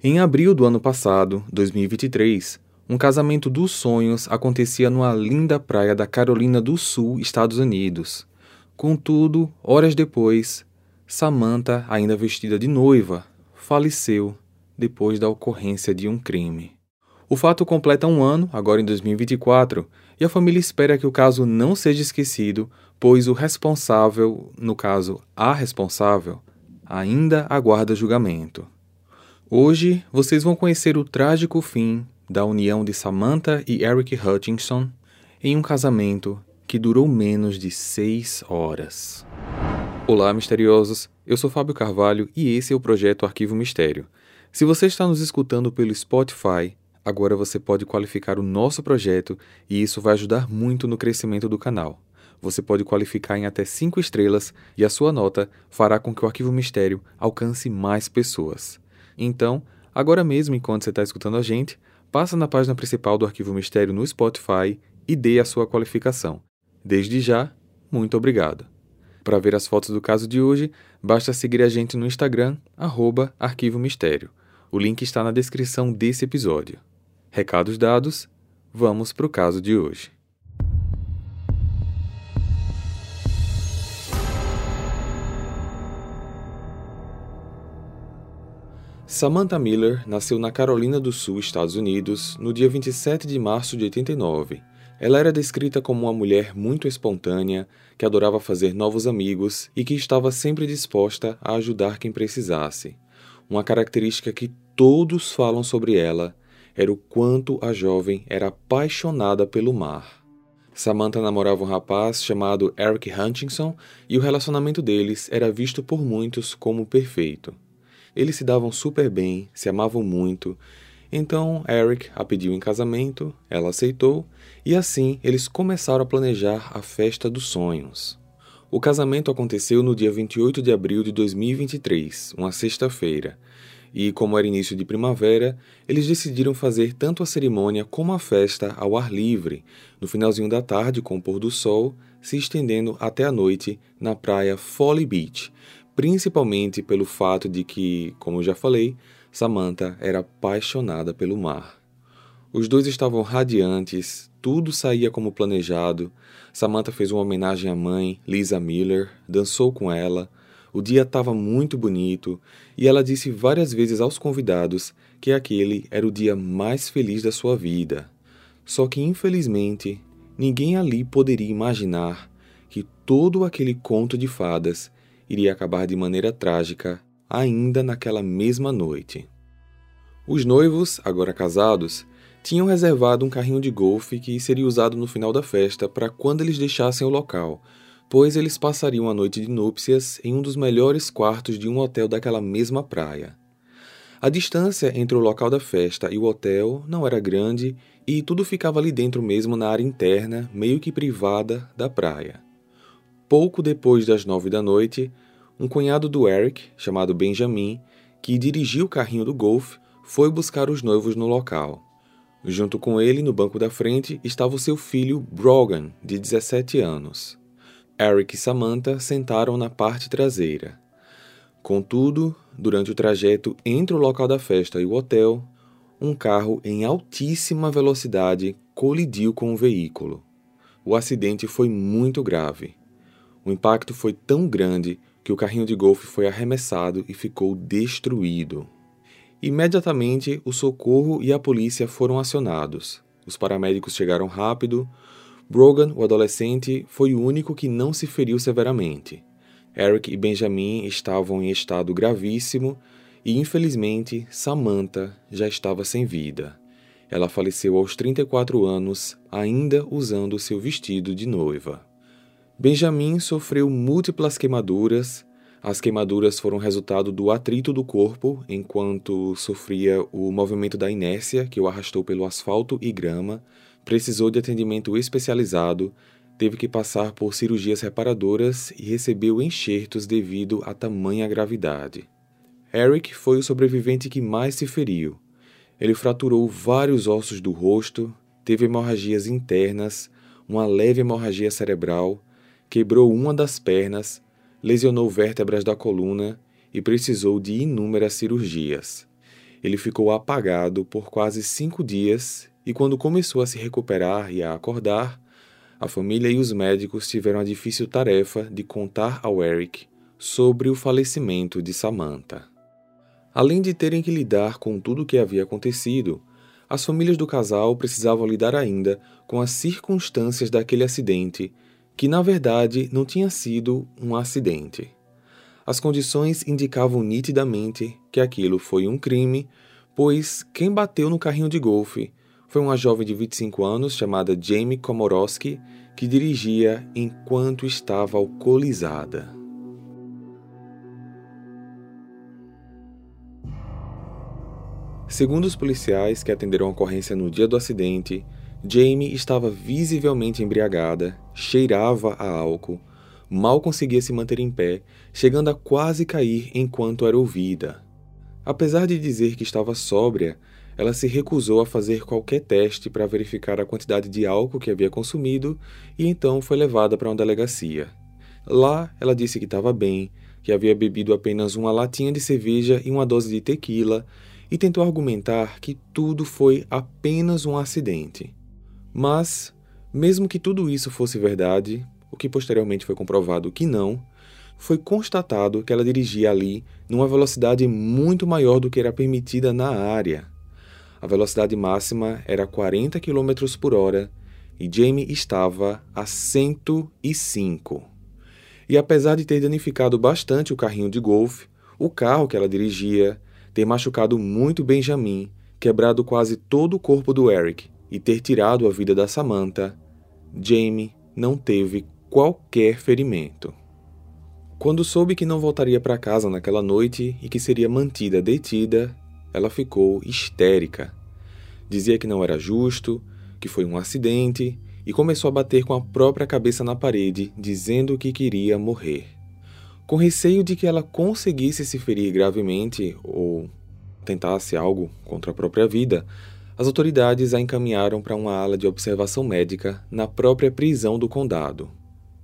Em abril do ano passado, 2023, um casamento dos sonhos acontecia numa linda praia da Carolina do Sul, Estados Unidos. Contudo, horas depois, Samantha, ainda vestida de noiva, faleceu depois da ocorrência de um crime. O fato completa um ano, agora em 2024, e a família espera que o caso não seja esquecido, pois o responsável, no caso a responsável, ainda aguarda julgamento. Hoje vocês vão conhecer o trágico fim da união de Samantha e Eric Hutchinson em um casamento que durou menos de seis horas. Olá, misteriosos! Eu sou Fábio Carvalho e esse é o projeto Arquivo Mistério. Se você está nos escutando pelo Spotify, agora você pode qualificar o nosso projeto e isso vai ajudar muito no crescimento do canal. Você pode qualificar em até cinco estrelas e a sua nota fará com que o Arquivo Mistério alcance mais pessoas. Então, agora mesmo, enquanto você está escutando a gente, passa na página principal do Arquivo Mistério no Spotify e dê a sua qualificação. Desde já, muito obrigado. Para ver as fotos do caso de hoje, basta seguir a gente no Instagram, arroba Arquivo Mistério. O link está na descrição desse episódio. Recados dados, vamos para o caso de hoje. Samantha Miller nasceu na Carolina do Sul, Estados Unidos, no dia 27 de março de 89. Ela era descrita como uma mulher muito espontânea, que adorava fazer novos amigos e que estava sempre disposta a ajudar quem precisasse. Uma característica que todos falam sobre ela era o quanto a jovem era apaixonada pelo mar. Samantha namorava um rapaz chamado Eric Hutchinson e o relacionamento deles era visto por muitos como perfeito. Eles se davam super bem, se amavam muito. Então Eric a pediu em casamento, ela aceitou, e assim eles começaram a planejar a festa dos sonhos. O casamento aconteceu no dia 28 de abril de 2023, uma sexta-feira, e como era início de primavera, eles decidiram fazer tanto a cerimônia como a festa ao ar livre, no finalzinho da tarde com o pôr do sol, se estendendo até a noite na praia Folly Beach, principalmente pelo fato de que, como já falei, Samantha era apaixonada pelo mar. Os dois estavam radiantes, tudo saía como planejado. Samantha fez uma homenagem à mãe, Lisa Miller, dançou com ela. O dia estava muito bonito e ela disse várias vezes aos convidados que aquele era o dia mais feliz da sua vida. Só que, infelizmente, ninguém ali poderia imaginar que todo aquele conto de fadas iria acabar de maneira trágica ainda naquela mesma noite. Os noivos, agora casados, tinham reservado um carrinho de golfe que seria usado no final da festa para quando eles deixassem o local, pois eles passariam a noite de núpcias em um dos melhores quartos de um hotel daquela mesma praia. A distância entre o local da festa e o hotel não era grande e tudo ficava ali dentro mesmo na área interna, meio que privada, da praia. Pouco depois das nove da noite, um cunhado do Eric, chamado Benjamin, que dirigia o carrinho do golfe, foi buscar os noivos no local. Junto com ele, no banco da frente, estava o seu filho Brogan, de 17 anos. Eric e Samantha sentaram na parte traseira. Contudo, durante o trajeto entre o local da festa e o hotel, um carro em altíssima velocidade colidiu com o veículo. O acidente foi muito grave. O impacto foi tão grande que o carrinho de golfe foi arremessado e ficou destruído. Imediatamente, o socorro e a polícia foram acionados. Os paramédicos chegaram rápido. Brogan, o adolescente, foi o único que não se feriu severamente. Eric e Benjamin estavam em estado gravíssimo e, infelizmente, Samantha já estava sem vida. Ela faleceu aos 34 anos, ainda usando seu vestido de noiva. Benjamin sofreu múltiplas queimaduras. As queimaduras foram resultado do atrito do corpo enquanto sofria o movimento da inércia que o arrastou pelo asfalto e grama, precisou de atendimento especializado, teve que passar por cirurgias reparadoras e recebeu enxertos devido à tamanha gravidade. Eric foi o sobrevivente que mais se feriu. Ele fraturou vários ossos do rosto, teve hemorragias internas, uma leve hemorragia cerebral quebrou uma das pernas, lesionou vértebras da coluna e precisou de inúmeras cirurgias. ele ficou apagado por quase cinco dias e, quando começou a se recuperar e a acordar, a família e os médicos tiveram a difícil tarefa de contar ao Eric sobre o falecimento de Samantha. Além de terem que lidar com tudo o que havia acontecido, as famílias do casal precisavam lidar ainda com as circunstâncias daquele acidente, que na verdade não tinha sido um acidente. As condições indicavam nitidamente que aquilo foi um crime, pois quem bateu no carrinho de golfe foi uma jovem de 25 anos chamada Jamie Komorowski, que dirigia enquanto estava alcoolizada. Segundo os policiais que atenderam a ocorrência no dia do acidente, Jamie estava visivelmente embriagada, cheirava a álcool, mal conseguia se manter em pé, chegando a quase cair enquanto era ouvida. Apesar de dizer que estava sóbria, ela se recusou a fazer qualquer teste para verificar a quantidade de álcool que havia consumido e então foi levada para uma delegacia. Lá, ela disse que estava bem, que havia bebido apenas uma latinha de cerveja e uma dose de tequila e tentou argumentar que tudo foi apenas um acidente. Mas, mesmo que tudo isso fosse verdade, o que posteriormente foi comprovado que não, foi constatado que ela dirigia ali numa velocidade muito maior do que era permitida na área. A velocidade máxima era 40 km por hora e Jamie estava a 105. E apesar de ter danificado bastante o carrinho de golfe, o carro que ela dirigia ter machucado muito Benjamin, quebrado quase todo o corpo do Eric e ter tirado a vida da Samantha, Jamie não teve qualquer ferimento. Quando soube que não voltaria para casa naquela noite e que seria mantida detida, ela ficou histérica. Dizia que não era justo, que foi um acidente e começou a bater com a própria cabeça na parede, dizendo que queria morrer. Com receio de que ela conseguisse se ferir gravemente ou tentasse algo contra a própria vida, as autoridades a encaminharam para uma ala de observação médica na própria prisão do condado.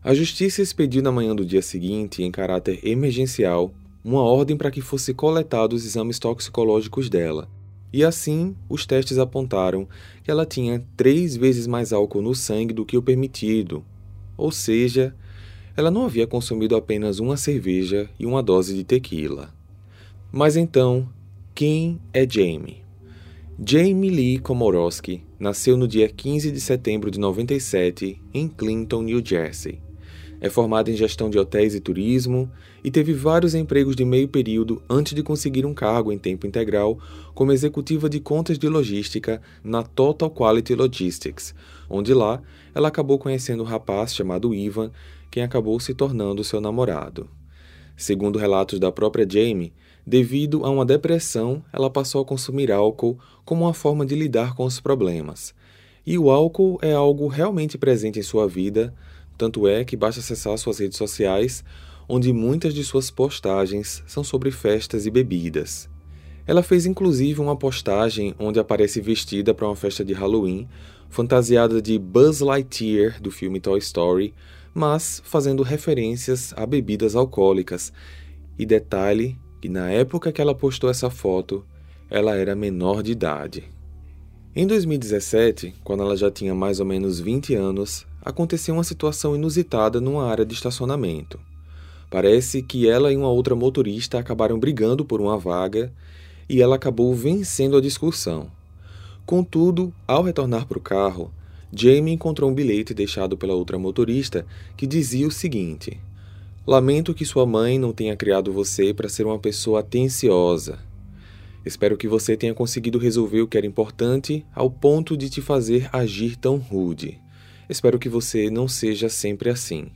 A justiça expediu na manhã do dia seguinte, em caráter emergencial, uma ordem para que fossem coletados exames toxicológicos dela. E assim, os testes apontaram que ela tinha três vezes mais álcool no sangue do que o permitido, ou seja, ela não havia consumido apenas uma cerveja e uma dose de tequila. Mas então, quem é Jamie? Jamie Lee Komorowski nasceu no dia 15 de setembro de 97 em Clinton, New Jersey. É formada em gestão de hotéis e turismo e teve vários empregos de meio período antes de conseguir um cargo em tempo integral como executiva de contas de logística na Total Quality Logistics, onde lá ela acabou conhecendo um rapaz chamado Ivan quem acabou se tornando seu namorado. Segundo relatos da própria Jamie, devido a uma depressão, ela passou a consumir álcool como uma forma de lidar com os problemas. E o álcool é algo realmente presente em sua vida, tanto é que basta acessar suas redes sociais, onde muitas de suas postagens são sobre festas e bebidas. Ela fez inclusive uma postagem onde aparece vestida para uma festa de Halloween, fantasiada de Buzz Lightyear do filme Toy Story, mas fazendo referências a bebidas alcoólicas. E detalhe que na época que ela postou essa foto, ela era menor de idade. Em 2017, quando ela já tinha mais ou menos 20 anos, aconteceu uma situação inusitada numa área de estacionamento. Parece que ela e uma outra motorista acabaram brigando por uma vaga e ela acabou vencendo a discussão. Contudo, ao retornar para o carro, Jamie encontrou um bilhete deixado pela outra motorista que dizia o seguinte: Lamento que sua mãe não tenha criado você para ser uma pessoa atenciosa. Espero que você tenha conseguido resolver o que era importante ao ponto de te fazer agir tão rude. Espero que você não seja sempre assim.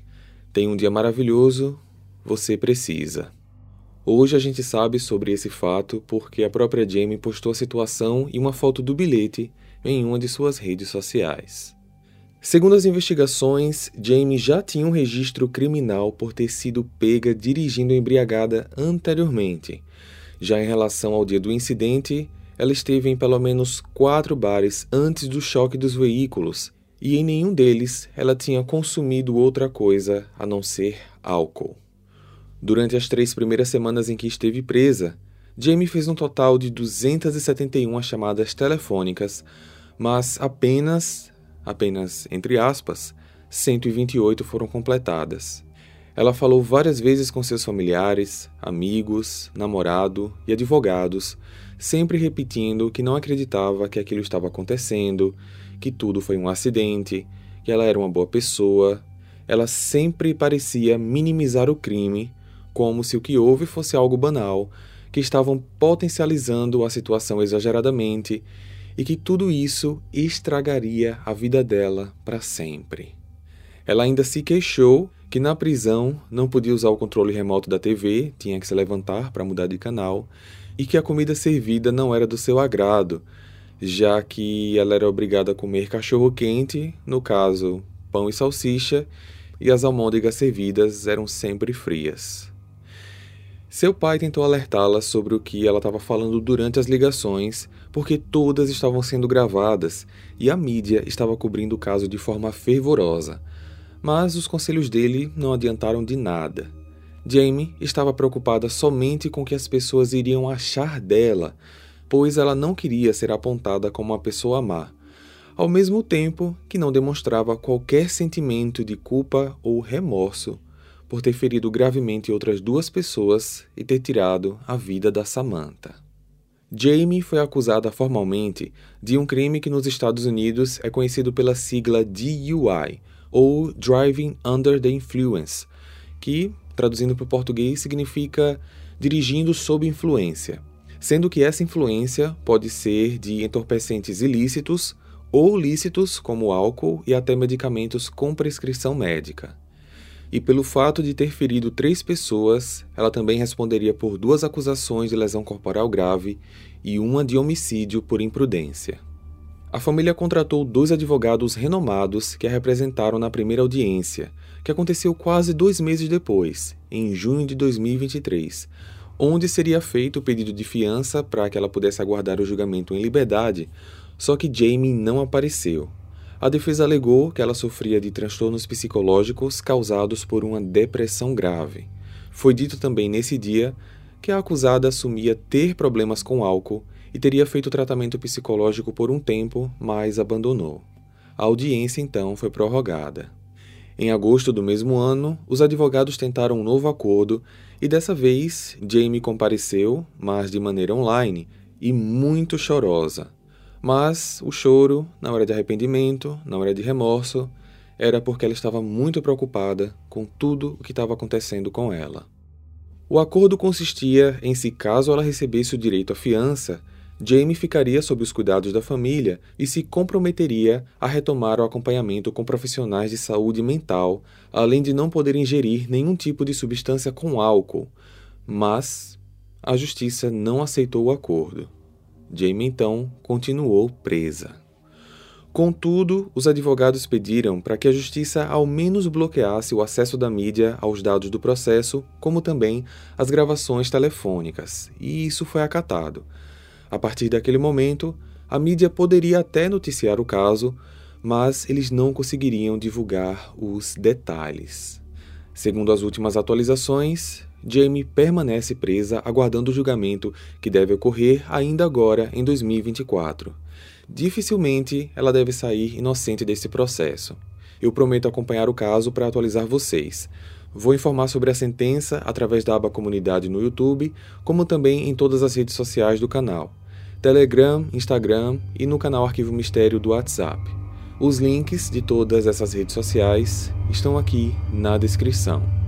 Tenha um dia maravilhoso, você precisa. Hoje a gente sabe sobre esse fato porque a própria Jamie postou a situação e uma foto do bilhete em uma de suas redes sociais. Segundo as investigações, Jamie já tinha um registro criminal por ter sido pega dirigindo embriagada anteriormente. Já em relação ao dia do incidente, ela esteve em pelo menos quatro bares antes do choque dos veículos e em nenhum deles ela tinha consumido outra coisa a não ser álcool. Durante as três primeiras semanas em que esteve presa, Jamie fez um total de 271 chamadas telefônicas, mas apenas, apenas entre aspas, 128 foram completadas. Ela falou várias vezes com seus familiares, amigos, namorado e advogados, sempre repetindo que não acreditava que aquilo estava acontecendo, que tudo foi um acidente, que ela era uma boa pessoa. Ela sempre parecia minimizar o crime, como se o que houve fosse algo banal, que estavam potencializando a situação exageradamente e que tudo isso estragaria a vida dela para sempre. Ela ainda se queixou que na prisão não podia usar o controle remoto da TV, tinha que se levantar para mudar de canal, e que a comida servida não era do seu agrado, já que ela era obrigada a comer cachorro quente, no caso, pão e salsicha, e as almôndegas servidas eram sempre frias. Seu pai tentou alertá-la sobre o que ela estava falando durante as ligações, porque todas estavam sendo gravadas e a mídia estava cobrindo o caso de forma fervorosa mas os conselhos dele não adiantaram de nada. Jamie estava preocupada somente com o que as pessoas iriam achar dela, pois ela não queria ser apontada como uma pessoa má, ao mesmo tempo que não demonstrava qualquer sentimento de culpa ou remorso por ter ferido gravemente outras duas pessoas e ter tirado a vida da Samantha. Jamie foi acusada formalmente de um crime que nos Estados Unidos é conhecido pela sigla DUI, ou Driving Under the Influence, que, traduzindo para o português, significa dirigindo sob influência, sendo que essa influência pode ser de entorpecentes ilícitos ou lícitos, como álcool e até medicamentos com prescrição médica. E pelo fato de ter ferido três pessoas, ela também responderia por duas acusações de lesão corporal grave e uma de homicídio por imprudência. A família contratou dois advogados renomados que a representaram na primeira audiência, que aconteceu quase dois meses depois, em junho de 2023, onde seria feito o pedido de fiança para que ela pudesse aguardar o julgamento em liberdade, só que Jamie não apareceu. A defesa alegou que ela sofria de transtornos psicológicos causados por uma depressão grave. Foi dito também nesse dia que a acusada assumia ter problemas com álcool e teria feito tratamento psicológico por um tempo, mas abandonou. A audiência então foi prorrogada. Em agosto do mesmo ano, os advogados tentaram um novo acordo e dessa vez Jamie compareceu, mas de maneira online e muito chorosa. Mas o choro não era de arrependimento, não era de remorso, era porque ela estava muito preocupada com tudo o que estava acontecendo com ela. O acordo consistia em se caso ela recebesse o direito à fiança, Jamie ficaria sob os cuidados da família e se comprometeria a retomar o acompanhamento com profissionais de saúde mental, além de não poder ingerir nenhum tipo de substância com álcool. Mas a justiça não aceitou o acordo. Jamie então continuou presa. Contudo, os advogados pediram para que a justiça ao menos bloqueasse o acesso da mídia aos dados do processo, como também as gravações telefônicas, e isso foi acatado. A partir daquele momento, a mídia poderia até noticiar o caso, mas eles não conseguiriam divulgar os detalhes. Segundo as últimas atualizações, Jamie permanece presa aguardando o julgamento que deve ocorrer ainda agora em 2024. Dificilmente ela deve sair inocente desse processo. Eu prometo acompanhar o caso para atualizar vocês. Vou informar sobre a sentença através da aba Comunidade no YouTube, como também em todas as redes sociais do canal. Telegram, Instagram e no canal Arquivo Mistério do WhatsApp. Os links de todas essas redes sociais estão aqui na descrição.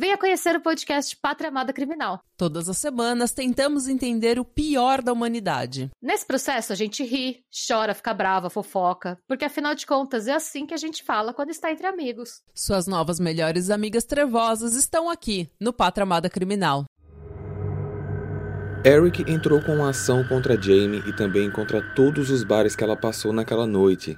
Venha conhecer o podcast Pátria Amada Criminal. Todas as semanas tentamos entender o pior da humanidade. Nesse processo a gente ri, chora, fica brava, fofoca, porque afinal de contas é assim que a gente fala quando está entre amigos. Suas novas melhores amigas trevosas estão aqui no Pátria Amada Criminal. Eric entrou com uma ação contra Jamie e também contra todos os bares que ela passou naquela noite,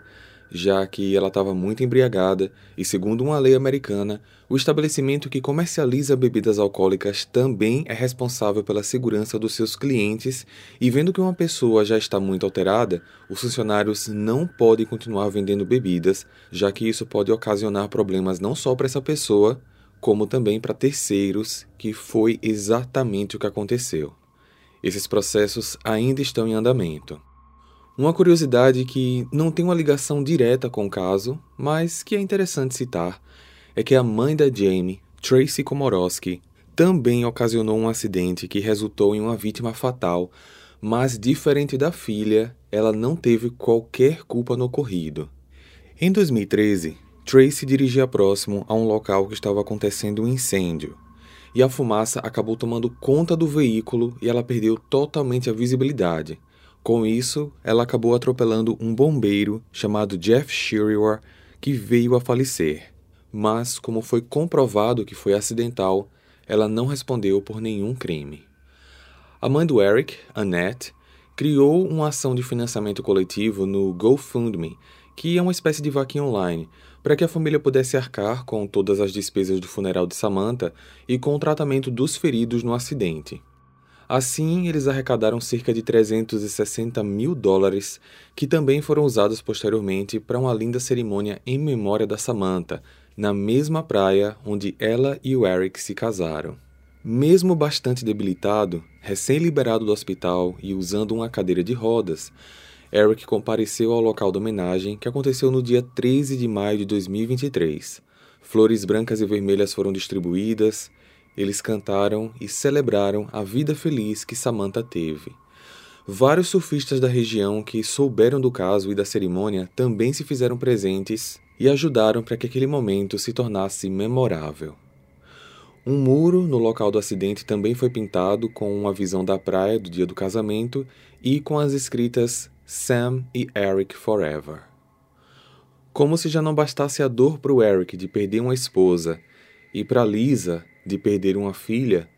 já que ela estava muito embriagada e, segundo uma lei americana, o estabelecimento que comercializa bebidas alcoólicas também é responsável pela segurança dos seus clientes e, vendo que uma pessoa já está muito alterada, os funcionários não podem continuar vendendo bebidas, já que isso pode ocasionar problemas não só para essa pessoa, como também para terceiros, que foi exatamente o que aconteceu. Esses processos ainda estão em andamento. Uma curiosidade que não tem uma ligação direta com o caso, mas que é interessante citar, é que a mãe da Jamie, Tracy Komorowski, também ocasionou um acidente que resultou em uma vítima fatal, mas diferente da filha, ela não teve qualquer culpa no ocorrido. Em 2013, Tracy dirigia próximo a um local que estava acontecendo um incêndio, e a fumaça acabou tomando conta do veículo e ela perdeu totalmente a visibilidade com isso, ela acabou atropelando um bombeiro chamado Jeff Shirewar, que veio a falecer. Mas, como foi comprovado que foi acidental, ela não respondeu por nenhum crime. A mãe do Eric, Annette, criou uma ação de financiamento coletivo no GoFundMe, que é uma espécie de vaquinha online, para que a família pudesse arcar com todas as despesas do funeral de Samantha e com o tratamento dos feridos no acidente. Assim, eles arrecadaram cerca de 360 mil dólares, que também foram usados posteriormente para uma linda cerimônia em memória da Samantha, na mesma praia onde ela e o Eric se casaram. Mesmo bastante debilitado, recém-liberado do hospital e usando uma cadeira de rodas, Eric compareceu ao local da homenagem que aconteceu no dia 13 de maio de 2023. Flores brancas e vermelhas foram distribuídas, eles cantaram e celebraram a vida feliz que Samantha teve. Vários surfistas da região que souberam do caso e da cerimônia também se fizeram presentes e ajudaram para que aquele momento se tornasse memorável. Um muro no local do acidente também foi pintado com uma visão da praia do dia do casamento e com as escritas Sam e Eric Forever. Como se já não bastasse a dor para o Eric de perder uma esposa e para Lisa de perder uma filha,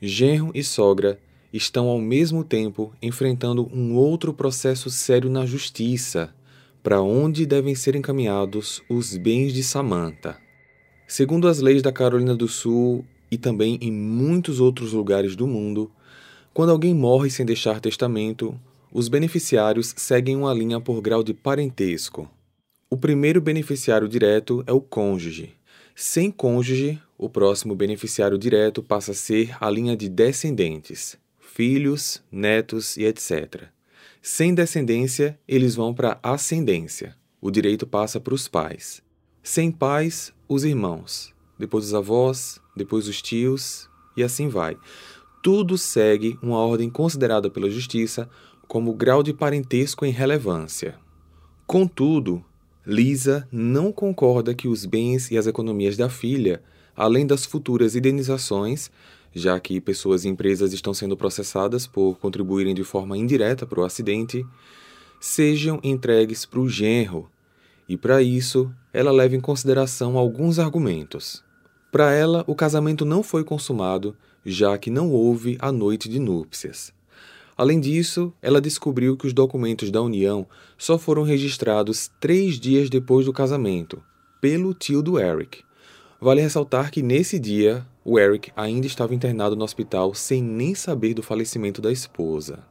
genro e sogra estão ao mesmo tempo enfrentando um outro processo sério na justiça, para onde devem ser encaminhados os bens de Samantha. Segundo as leis da Carolina do Sul e também em muitos outros lugares do mundo, quando alguém morre sem deixar testamento, os beneficiários seguem uma linha por grau de parentesco. O primeiro beneficiário direto é o cônjuge. Sem cônjuge, o próximo beneficiário direto passa a ser a linha de descendentes, filhos, netos e etc. Sem descendência, eles vão para ascendência. O direito passa para os pais. Sem pais, os irmãos. Depois os avós, depois os tios e assim vai. Tudo segue uma ordem considerada pela justiça como grau de parentesco em relevância. Contudo, Lisa não concorda que os bens e as economias da filha além das futuras indenizações, já que pessoas e empresas estão sendo processadas por contribuírem de forma indireta para o acidente, sejam entregues para o genro, e para isso ela leva em consideração alguns argumentos. Para ela, o casamento não foi consumado, já que não houve a noite de núpcias. Além disso, ela descobriu que os documentos da união só foram registrados três dias depois do casamento, pelo tio do Eric, Vale ressaltar que nesse dia, o Eric ainda estava internado no hospital sem nem saber do falecimento da esposa.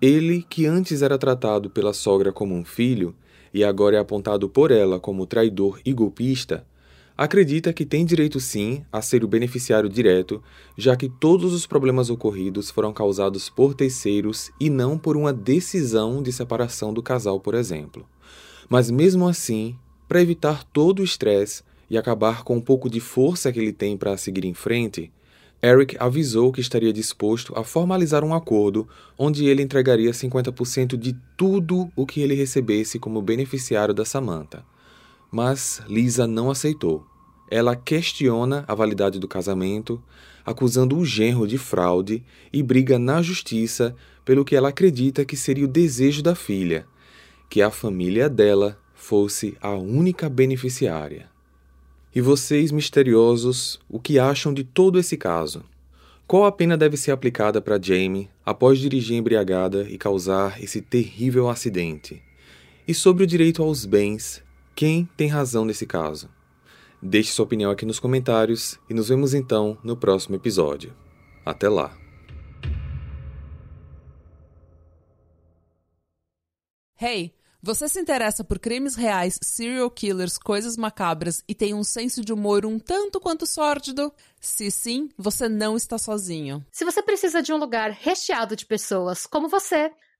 Ele, que antes era tratado pela sogra como um filho e agora é apontado por ela como traidor e golpista, acredita que tem direito sim a ser o beneficiário direto, já que todos os problemas ocorridos foram causados por terceiros e não por uma decisão de separação do casal, por exemplo. Mas mesmo assim, para evitar todo o estresse, e acabar com um pouco de força que ele tem para seguir em frente, Eric avisou que estaria disposto a formalizar um acordo onde ele entregaria 50% de tudo o que ele recebesse como beneficiário da Samantha. Mas Lisa não aceitou. Ela questiona a validade do casamento, acusando o genro de fraude e briga na justiça pelo que ela acredita que seria o desejo da filha, que a família dela fosse a única beneficiária. E vocês, misteriosos, o que acham de todo esse caso? Qual a pena deve ser aplicada para Jamie após dirigir embriagada e causar esse terrível acidente? E sobre o direito aos bens Quem tem razão nesse caso? Deixe sua opinião aqui nos comentários e nos vemos então no próximo episódio. Até lá! Hey, você se interessa por crimes reais, serial killers, coisas macabras e tem um senso de humor um tanto quanto sórdido? Se sim, você não está sozinho. Se você precisa de um lugar recheado de pessoas como você,